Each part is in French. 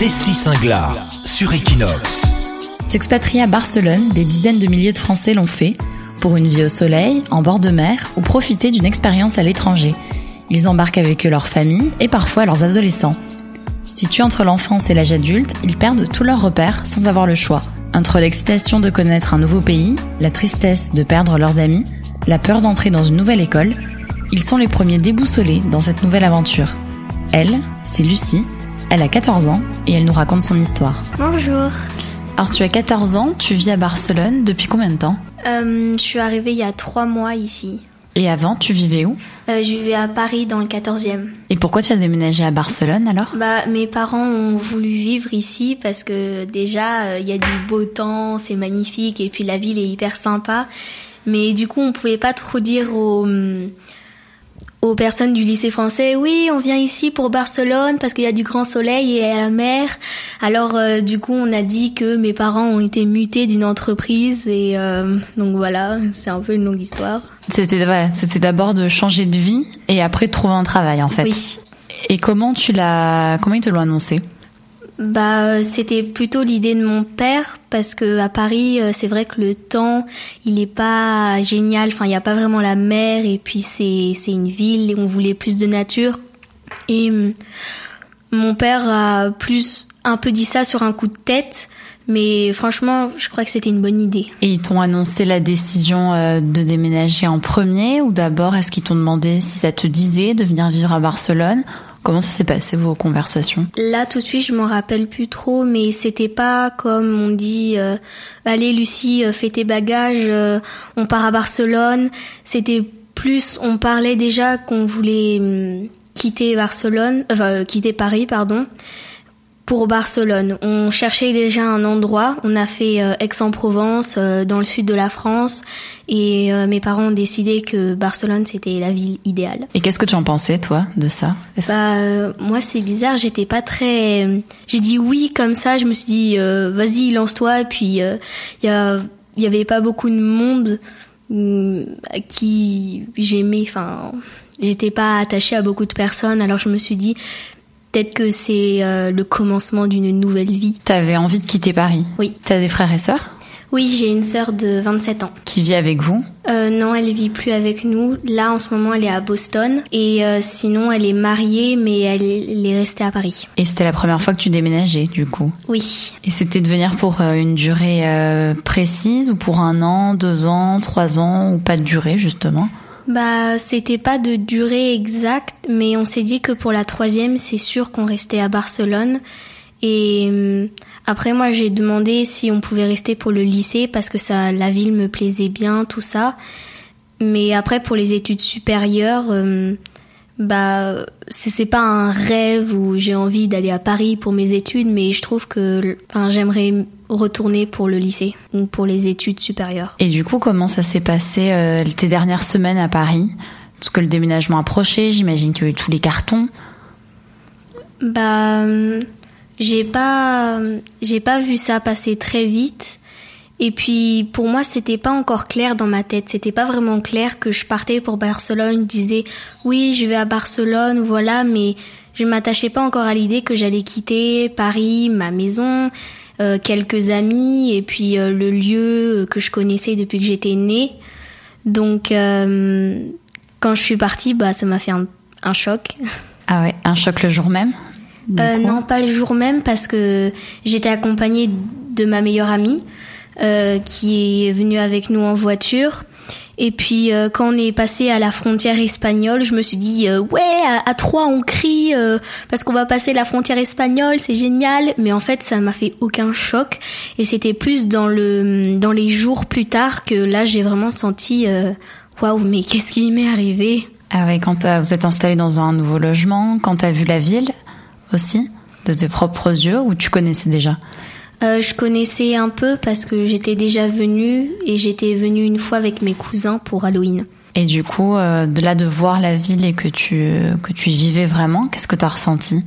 Leslie Singlar sur Equinox. S'expatrier à Barcelone, des dizaines de milliers de Français l'ont fait, pour une vie au soleil, en bord de mer ou profiter d'une expérience à l'étranger. Ils embarquent avec eux leur famille et parfois leurs adolescents. Situés entre l'enfance et l'âge adulte, ils perdent tous leurs repères sans avoir le choix. Entre l'excitation de connaître un nouveau pays, la tristesse de perdre leurs amis, la peur d'entrer dans une nouvelle école, ils sont les premiers déboussolés dans cette nouvelle aventure. Elle, c'est Lucie, elle a 14 ans et elle nous raconte son histoire. Bonjour. Alors tu as 14 ans, tu vis à Barcelone depuis combien de temps? Euh, je suis arrivée il y a trois mois ici. Et avant, tu vivais où? Euh, je vivais à Paris dans le 14e. Et pourquoi tu as déménagé à Barcelone alors? Bah, mes parents ont voulu vivre ici parce que déjà euh, il y a du beau temps, c'est magnifique et puis la ville est hyper sympa. Mais du coup, on pouvait pas trop dire aux, aux personnes du lycée français, oui, on vient ici pour Barcelone parce qu'il y a du grand soleil et la mer. Alors euh, du coup, on a dit que mes parents ont été mutés d'une entreprise et euh, donc voilà, c'est un peu une longue histoire. C'était voilà, c'était d'abord de changer de vie et après de trouver un travail en fait. Oui. Et comment tu l'as comment ils te l'ont annoncé? Bah, euh, c'était plutôt l'idée de mon père parce que à Paris, euh, c'est vrai que le temps, il est pas génial. Enfin, il y a pas vraiment la mer et puis c'est c'est une ville et on voulait plus de nature. Et hum, mon père a plus un peu dit ça sur un coup de tête, mais franchement, je crois que c'était une bonne idée. Et ils t'ont annoncé la décision euh, de déménager en premier ou d'abord est-ce qu'ils t'ont demandé si ça te disait de venir vivre à Barcelone? Comment ça s'est passé vos conversations? Là, tout de suite, je m'en rappelle plus trop, mais c'était pas comme on dit euh, Allez, Lucie, euh, fais tes bagages, euh, on part à Barcelone. C'était plus, on parlait déjà qu'on voulait hum, quitter Barcelone, enfin, euh, quitter Paris, pardon, pour Barcelone. On cherchait déjà un endroit. On a fait euh, Aix-en-Provence, euh, dans le sud de la France, et euh, mes parents ont décidé que Barcelone, c'était la ville idéale. Et qu'est-ce que tu en pensais toi de ça? Bah moi c'est bizarre, j'étais pas très j'ai dit oui comme ça, je me suis dit vas-y, lance-toi. Et puis il y y avait pas beaucoup de monde hum, à qui j'aimais. Enfin j'étais pas attachée à beaucoup de personnes. Alors je me suis dit peut-être que c'est euh, le commencement d'une nouvelle vie. T'avais envie de quitter Paris? Oui. T'as des frères et sœurs? Oui, j'ai une sœur de 27 ans. qui vivent avec vous? Euh, non, elle vit plus avec nous. Là, en ce moment, elle est à Boston. Et euh, sinon, elle est mariée, mais elle, elle est restée à Paris. Et c'était la première fois que tu déménageais du coup? Oui. Et c'était de venir pour une durée précise ou pour un an, deux ans, trois ans ou pas de durée justement? Bah, c'était pas de durée exacte, mais on s'est dit que pour la troisième, c'est sûr qu'on restait à Barcelone. Et hum, après, moi, j'ai demandé si on pouvait rester pour le lycée parce que ça, la ville me plaisait bien, tout ça. Mais après, pour les études supérieures, hum, bah, c'est c'est pas un rêve où j'ai envie d'aller à Paris pour mes études, mais je trouve que, enfin, j'aimerais retourner pour le lycée ou pour les études supérieures. Et du coup, comment ça s'est passé euh, tes dernières semaines à Paris? Parce que le déménagement approchait, j'imagine qu'il y a eu tous les cartons. Bah, j'ai pas, j'ai pas vu ça passer très vite. Et puis, pour moi, c'était pas encore clair dans ma tête. C'était pas vraiment clair que je partais pour Barcelone. Je disais, oui, je vais à Barcelone, voilà, mais je m'attachais pas encore à l'idée que j'allais quitter Paris, ma maison, euh, quelques amis, et puis euh, le lieu que je connaissais depuis que j'étais née. Donc, euh, quand je suis partie, bah, ça m'a fait un, un choc. Ah ouais, un choc le jour même Euh, non, pas le jour même parce que j'étais accompagnée de ma meilleure amie euh, qui est venue avec nous en voiture. Et puis euh, quand on est passé à la frontière espagnole, je me suis dit euh, ouais à, à trois on crie euh, parce qu'on va passer la frontière espagnole, c'est génial. Mais en fait ça m'a fait aucun choc et c'était plus dans le dans les jours plus tard que là j'ai vraiment senti euh, waouh mais qu'est-ce qui m'est arrivé? Ah ouais, quand vous êtes installé dans un nouveau logement, quand t'as vu la ville aussi, de tes propres yeux, ou tu connaissais déjà? Euh, je connaissais un peu parce que j'étais déjà venue et j'étais venue une fois avec mes cousins pour Halloween. Et du coup, euh, de là de voir la ville et que tu que tu y vivais vraiment, qu'est-ce que t'as ressenti?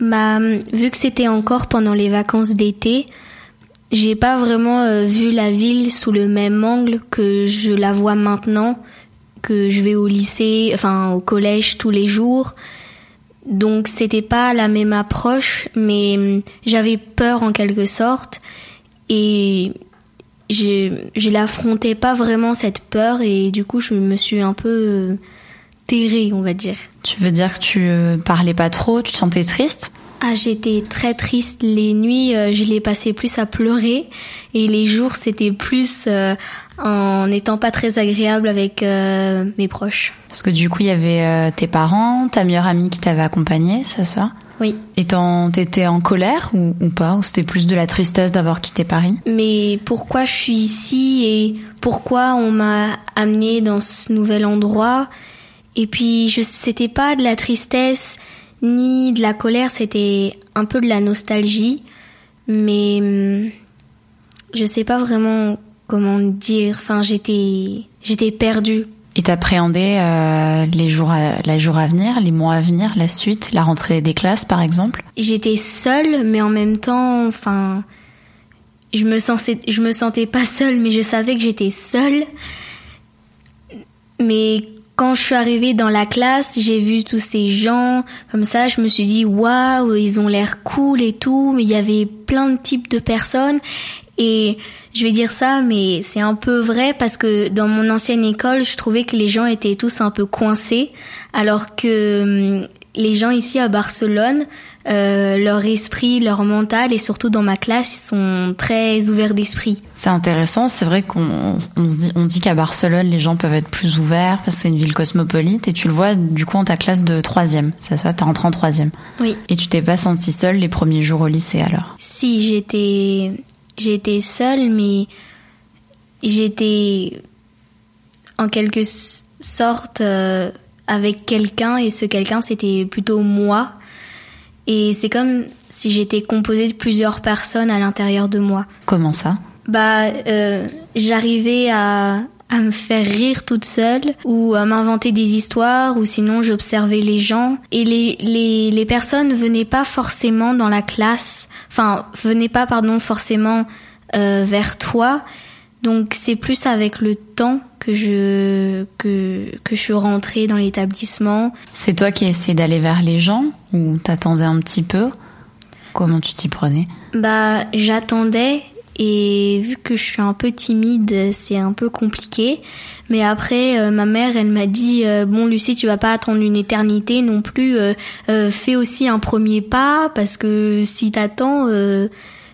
Bah, vu que c'était encore pendant les vacances d'été, j'ai pas vraiment euh, vu la ville sous le même angle que je la vois maintenant, que je vais au lycée, enfin au collège tous les jours. Donc c'était pas la même approche, mais hum, j'avais peur en quelque sorte et je, je l'affrontais pas vraiment cette peur et du coup je me suis un peu euh, terrée, on va dire. Tu veux dire que tu euh, parlais pas trop, tu te sentais triste? Ah, j'étais très triste. Les nuits, euh, je les passais plus à pleurer et les jours, c'était plus euh, en n'étant pas très agréable avec euh, mes proches. Parce que du coup, il y avait euh, tes parents, ta meilleure amie qui t'avait accompagnée, c'est ça? Oui. Et t'étais en colère ou, ou pas? Ou c'était plus de la tristesse d'avoir quitté Paris? Mais pourquoi je suis ici et pourquoi on m'a amené dans ce nouvel endroit? Et puis, je c'était pas de la tristesse ni de la colère, c'était un peu de la nostalgie. Mais hum, je sais pas vraiment comment dire. Enfin, j'étais j'étais perdue. Et t'appréhendais euh, les jours à, les jours à venir, les mois à venir, la suite, la rentrée des classes par exemple? J'étais seule, mais en même temps, enfin, je me sentais, je me sentais pas seule, mais je savais que j'étais seule. Mais quand je suis arrivée dans la classe, j'ai vu tous ces gens comme ça, je me suis dit waouh, ils ont l'air cool et tout, mais il y avait plein de types de personnes et je vais dire ça, mais c'est un peu vrai parce que dans mon ancienne école, je trouvais que les gens étaient tous un peu coincés, alors que hum, les gens ici à Barcelone, euh, leur esprit, leur mental et surtout dans ma classe, ils sont très ouverts d'esprit. C'est intéressant, c'est vrai qu'on on se dit, on dit qu'à Barcelone les gens peuvent être plus ouverts parce que c'est une ville cosmopolite et tu le vois du coup en ta classe de troisième, c'est ça, t'es rentré en troisième. Oui. Et tu t'es pas sentie seule les premiers jours au lycée alors? Si j'étais j'étais seule, mais j'étais en quelque sorte euh, avec quelqu'un et ce quelqu'un c'était plutôt moi. Et c'est comme si j'étais composée de plusieurs personnes à l'intérieur de moi. Comment ça? Bah, euh, j'arrivais à, à me faire rire toute seule ou à m'inventer des histoires ou sinon j'observais les gens et les, les, les personnes venaient pas forcément dans la classe, enfin venaient pas pardon forcément euh, vers toi. Donc c'est plus avec le temps que je que que je suis rentrée dans l'établissement. C'est toi qui essayé d'aller vers les gens ou t'attendais un petit peu? Comment tu t'y prenais? Bah, j'attendais et vu que je suis un peu timide, c'est un peu compliqué. Mais après, euh, ma mère, elle m'a dit euh, bon, Lucie, tu vas pas attendre une éternité non plus. euh, euh, fais aussi un premier pas parce que si t'attends,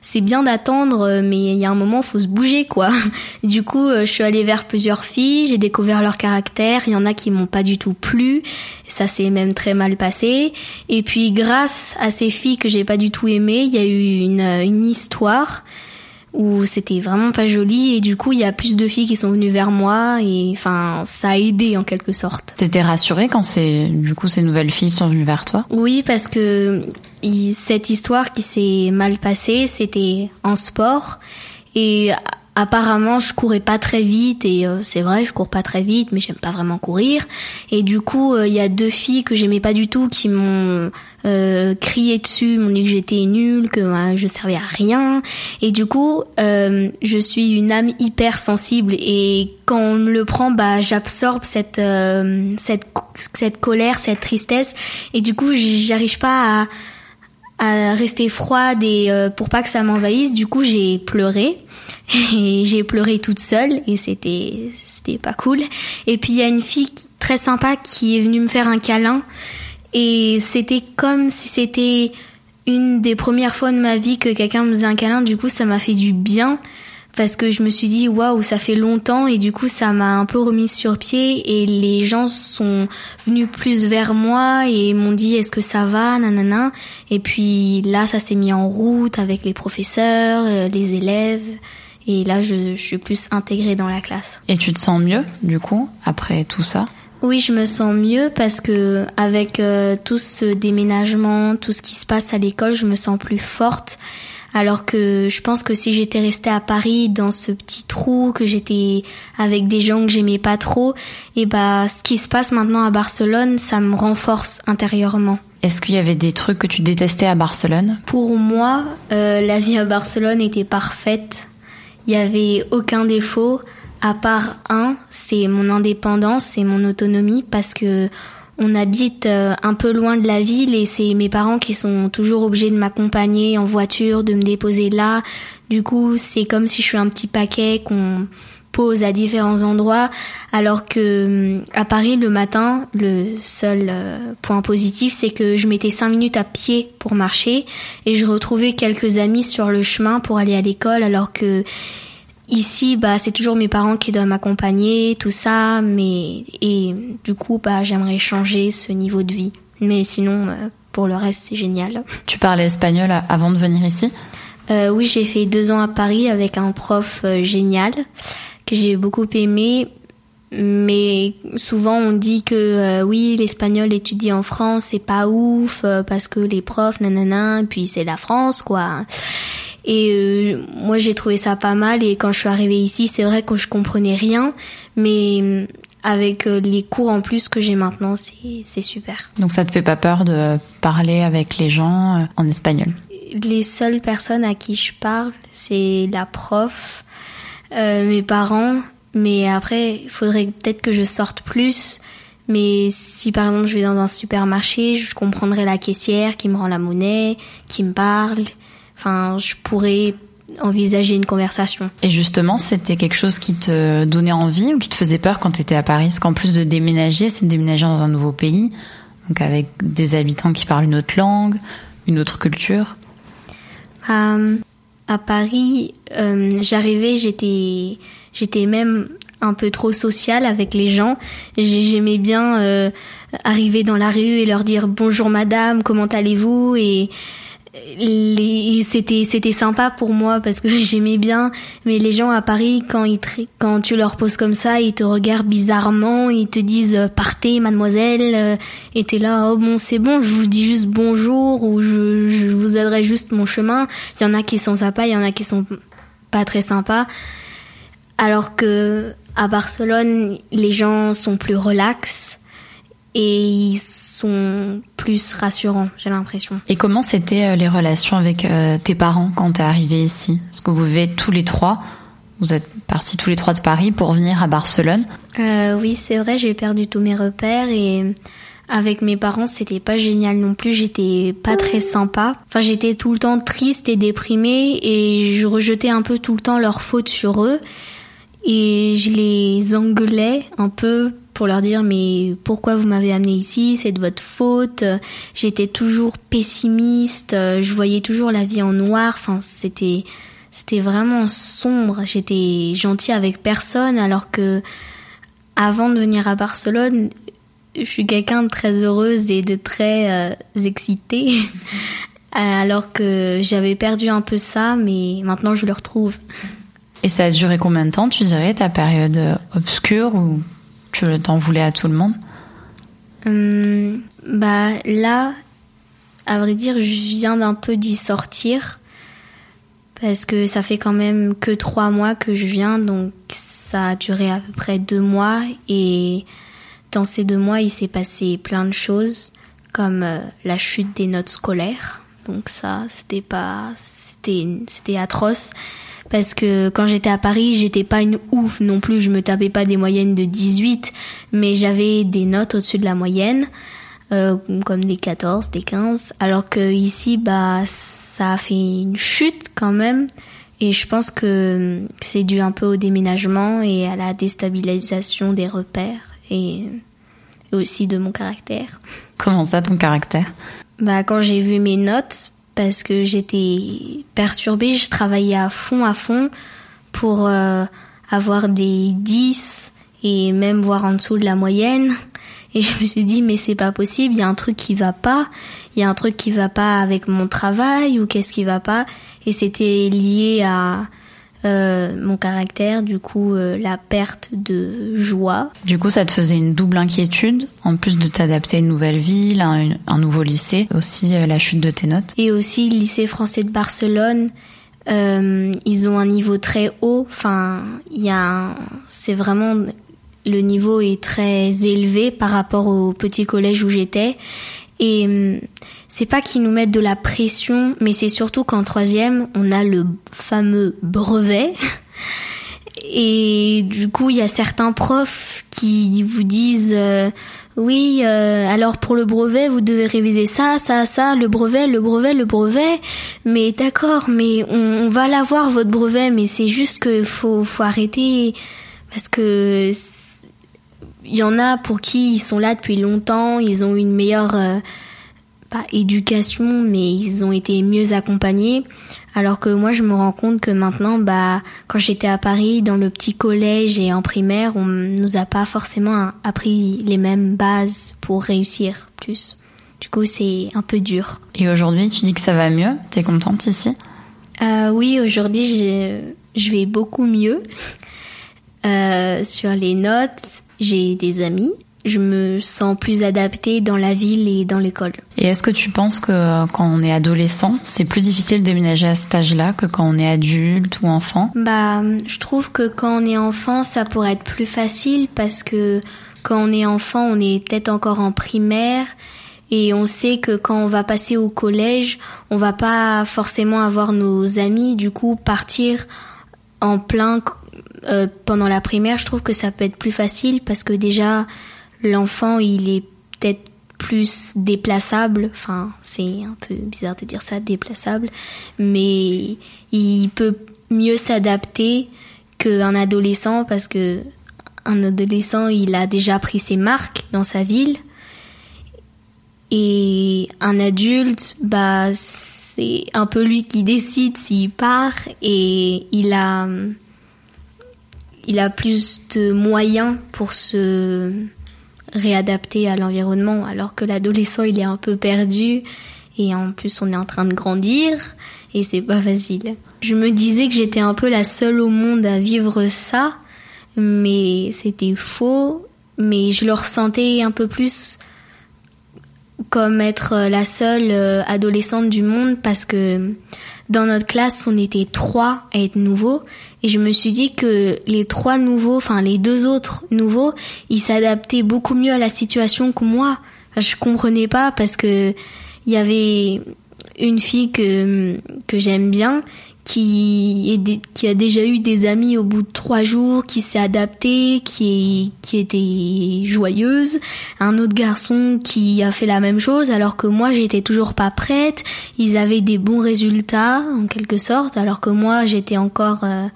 c'est bien d'attendre, mais il y a un moment, faut se bouger, quoi. Du coup, je suis allée vers plusieurs filles, j'ai découvert leur caractère. Il y en a qui m'ont pas du tout plu, ça s'est même très mal passé. Et puis, grâce à ces filles que j'ai pas du tout aimées, il y a eu une, une histoire où c'était vraiment pas joli. Et du coup il y a plus de filles qui sont venues vers moi. Et enfin ça a aidé en quelque sorte. T'étais rassurée quand c'est du coup ces nouvelles filles sont venues vers toi? Oui, parce que cette histoire qui s'est mal passée, c'était en sport. Et apparemment je courais pas très vite et euh, c'est vrai, je cours pas très vite, mais j'aime pas vraiment courir. Et du coup, euh, il y a deux filles que j'aimais pas du tout qui m'ont euh, crié dessus, m'ont dit que j'étais nulle, que euh, je servais à rien. Et du coup, euh, je suis une âme hyper sensible et quand on me le prend, bah j'absorbe cette euh, cette cette colère, cette tristesse et du coup, j'arrive pas à à rester froide et euh, pour pas que ça m'envahisse, du coup j'ai pleuré et j'ai pleuré toute seule et c'était c'était pas cool. Et puis il y a une fille très sympa qui est venue me faire un câlin et c'était comme si c'était une des premières fois de ma vie que quelqu'un me faisait un câlin. Du coup ça m'a fait du bien parce que je me suis dit waouh ça fait longtemps et du coup ça m'a un peu remise sur pied et les gens sont venus plus vers moi et m'ont dit est-ce que ça va nanana. Et puis là ça s'est mis en route avec les professeurs euh, les élèves et là je, je suis plus intégrée dans la classe. Et tu te sens mieux du coup après tout ça? Oui, je me sens mieux parce que avec euh, tout ce déménagement, tout ce qui se passe à l'école, je me sens plus forte. Alors que je pense que si j'étais restée à Paris dans ce petit trou, que j'étais avec des gens que j'aimais pas trop, et bah ce qui se passe maintenant à Barcelone, ça me renforce intérieurement. Est-ce qu'il y avait des trucs que tu détestais à Barcelone? Pour moi, euh, la vie à Barcelone était parfaite. Il y avait aucun défaut, à part un, c'est mon indépendance et mon autonomie, parce que on habite euh, un peu loin de la ville et c'est mes parents qui sont toujours obligés de m'accompagner en voiture, de me déposer là. Du coup, c'est comme si je suis un petit paquet qu'on pose à différents endroits, alors que à Paris le matin, le seul euh, point positif, c'est que je mettais cinq minutes à pied pour marcher et je retrouvais quelques amis sur le chemin pour aller à l'école, alors que Ici, bah, c'est toujours mes parents qui doivent m'accompagner, tout ça, mais et du coup, bah, j'aimerais changer ce niveau de vie. Mais sinon, euh, pour le reste, c'est génial. Tu parlais espagnol avant de venir ici? Euh, Oui, j'ai fait deux ans à Paris avec un prof euh, génial que j'ai beaucoup aimé. Mais souvent on dit que oui, l'espagnol étudié en France c'est pas ouf parce que les profs nanana, puis c'est la France quoi. Et euh, moi, j'ai trouvé ça pas mal. Et quand je suis arrivée ici, c'est vrai que je comprenais rien, mais euh, avec euh, les cours en plus que j'ai maintenant, c'est super. Donc ça te fait pas peur de parler avec les gens en espagnol? Les seules personnes à qui je parle, c'est la prof, mes parents. Mais après, il faudrait peut-être que je sorte plus. Mais si par exemple je vais dans un supermarché, je comprendrai la caissière qui me rend la monnaie, qui me parle, Enfin, je pourrais envisager une conversation. Et justement, c'était quelque chose qui te donnait envie ou qui te faisait peur quand tu étais à Paris? Parce qu'en plus de déménager, c'est déménager dans un nouveau pays, donc avec des habitants qui parlent une autre langue, une autre culture. Euh, à Paris, euh, j'arrivais, j'étais, j'étais même un peu trop sociale avec les gens. J'aimais bien euh, arriver dans la rue et leur dire bonjour madame, comment allez-vous? Et c'était c'était sympa pour moi parce que j'aimais bien. Mais les gens à Paris quand ils quand tu leur poses comme ça ils te regardent bizarrement ils te disent euh, partez mademoiselle euh, et t'es là oh bon c'est bon je vous dis juste bonjour ou je, je vous aiderai juste mon chemin. Il y en a qui sont sympas il y en a qui sont pas très sympas. Alors que à Barcelone les gens sont plus relax et ils sont plus rassurants, j'ai l'impression. Et comment c'était euh, les relations avec euh, tes parents quand t'es arrivé ici? Est-ce que vous vivez tous les trois Vous êtes partis tous les trois de Paris pour venir à Barcelone euh, Oui, c'est vrai, j'ai perdu tous mes repères et avec mes parents, c'était pas génial non plus. J'étais pas très sympa. Enfin, j'étais tout le temps triste et déprimée et je rejetais un peu tout le temps leurs fautes sur eux et je les engueulais un peu pour leur dire mais pourquoi vous m'avez amené ici, c'est de votre faute. J'étais toujours pessimiste, je voyais toujours la vie en noir, enfin c'était c'était vraiment sombre. J'étais gentille avec personne alors que avant de venir à Barcelone, je suis quelqu'un de très heureuse et de très euh, excitée. alors que j'avais perdu un peu ça, mais maintenant je le retrouve. Et ça a duré combien de temps, tu dirais, ta période obscure ou tu t'en voulais à tout le monde hum, Bah là, à vrai dire, je viens d'un peu d'y sortir parce que ça fait quand même que trois mois que je viens, donc ça a duré à peu près deux mois et dans ces deux mois, il s'est passé plein de choses comme euh, la chute des notes scolaires. Donc ça, c'était pas, c'était, c'était atroce parce que quand j'étais à Paris, j'étais pas une ouf non plus, je me tapais pas des moyennes de 18, mais j'avais des notes au-dessus de la moyenne, euh, comme des 14, des 15, alors que ici, bah, ça a fait une chute quand même. Et je pense que c'est dû un peu au déménagement et à la déstabilisation des repères et aussi de mon caractère. Comment ça, ton caractère? Bah, quand j'ai vu mes notes, parce que j'étais perturbée, je travaillais à fond, à fond pour euh, avoir des 10 et même voir en dessous de la moyenne. Et je me suis dit, mais c'est pas possible, il y a un truc qui va pas, il y a un truc qui va pas avec mon travail ou qu'est-ce qui va pas. Et c'était lié à euh, mon caractère, du coup euh, la perte de joie. Du coup, ça te faisait une double inquiétude, en plus de t'adapter à une nouvelle ville, à un, nouveau lycée, aussi euh, la chute de tes notes. Et aussi le lycée français de Barcelone. ils ont un niveau très haut. Enfin, il y a, c'est vraiment le niveau est très élevé par rapport au petit collège où j'étais. Et c'est pas qu'ils nous mettent de la pression, mais c'est surtout qu'en troisième, on a le fameux brevet. Et du coup, il y a certains profs qui vous disent euh, oui, euh, alors pour le brevet, vous devez réviser ça, ça, ça, le brevet, le brevet, le brevet. Mais d'accord, mais on, va l'avoir votre brevet, mais c'est juste que faut, faut arrêter parce que il y en a pour qui ils sont là depuis longtemps, ils ont une meilleure euh, pas éducation, mais ils ont été mieux accompagnés. Alors que moi, je me rends compte que maintenant, bah, quand j'étais à Paris, dans le petit collège et en primaire, on nous a pas forcément appris les mêmes bases pour réussir plus. Du coup, c'est un peu dur. Et aujourd'hui, tu dis que ça va mieux? T'es contente ici? Euh, Oui, aujourd'hui, je vais beaucoup mieux. Euh, sur les notes, j'ai des amis je me sens plus adaptée dans la ville et dans l'école. Et est-ce que tu penses que quand on est adolescent, c'est plus difficile de déménager à cet âge-là que quand on est adulte ou enfant? Bah, je trouve que quand on est enfant, ça pourrait être plus facile parce que quand on est enfant, on est peut-être encore en primaire et on sait que quand on va passer au collège, on va pas forcément avoir nos amis, du coup partir en plein euh, pendant la primaire, je trouve que ça peut être plus facile parce que déjà l'enfant, il est peut-être plus déplaçable, enfin c'est un peu bizarre de dire ça, déplaçable, mais il peut mieux s'adapter qu'un adolescent parce que un adolescent il a déjà pris ses marques dans sa ville. Et un adulte bah c'est un peu lui qui décide s'il part et il a il a plus de moyens pour se réadapter à l'environnement, alors que l'adolescent il est un peu perdu et en plus on est en train de grandir et c'est pas facile. Je me disais que j'étais un peu la seule au monde à vivre ça, mais c'était faux, mais je le ressentais un peu plus comme être la seule euh, adolescente du monde parce que dans notre classe, on était trois à être nouveaux et je me suis dit que les trois nouveaux, enfin les deux autres nouveaux, ils s'adaptaient beaucoup mieux à la situation que moi. Je comprenais pas parce que il y avait une fille que que j'aime bien qui, est, qui a déjà eu des amis au bout de trois jours, qui s'est adapté, qui, qui était joyeuse. Un autre garçon qui a fait la même chose, alors que moi j'étais toujours pas prête. Ils avaient des bons résultats, en quelque sorte, alors que moi j'étais encore euh,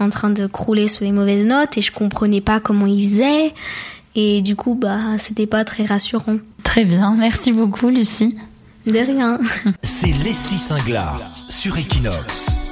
en train de crouler sous les mauvaises notes et je comprenais pas comment ils faisaient. Et du coup, bah, c'était pas très rassurant. Très bien, merci beaucoup, Lucie. De rien. C'est Leslie Singlar sur Equinox.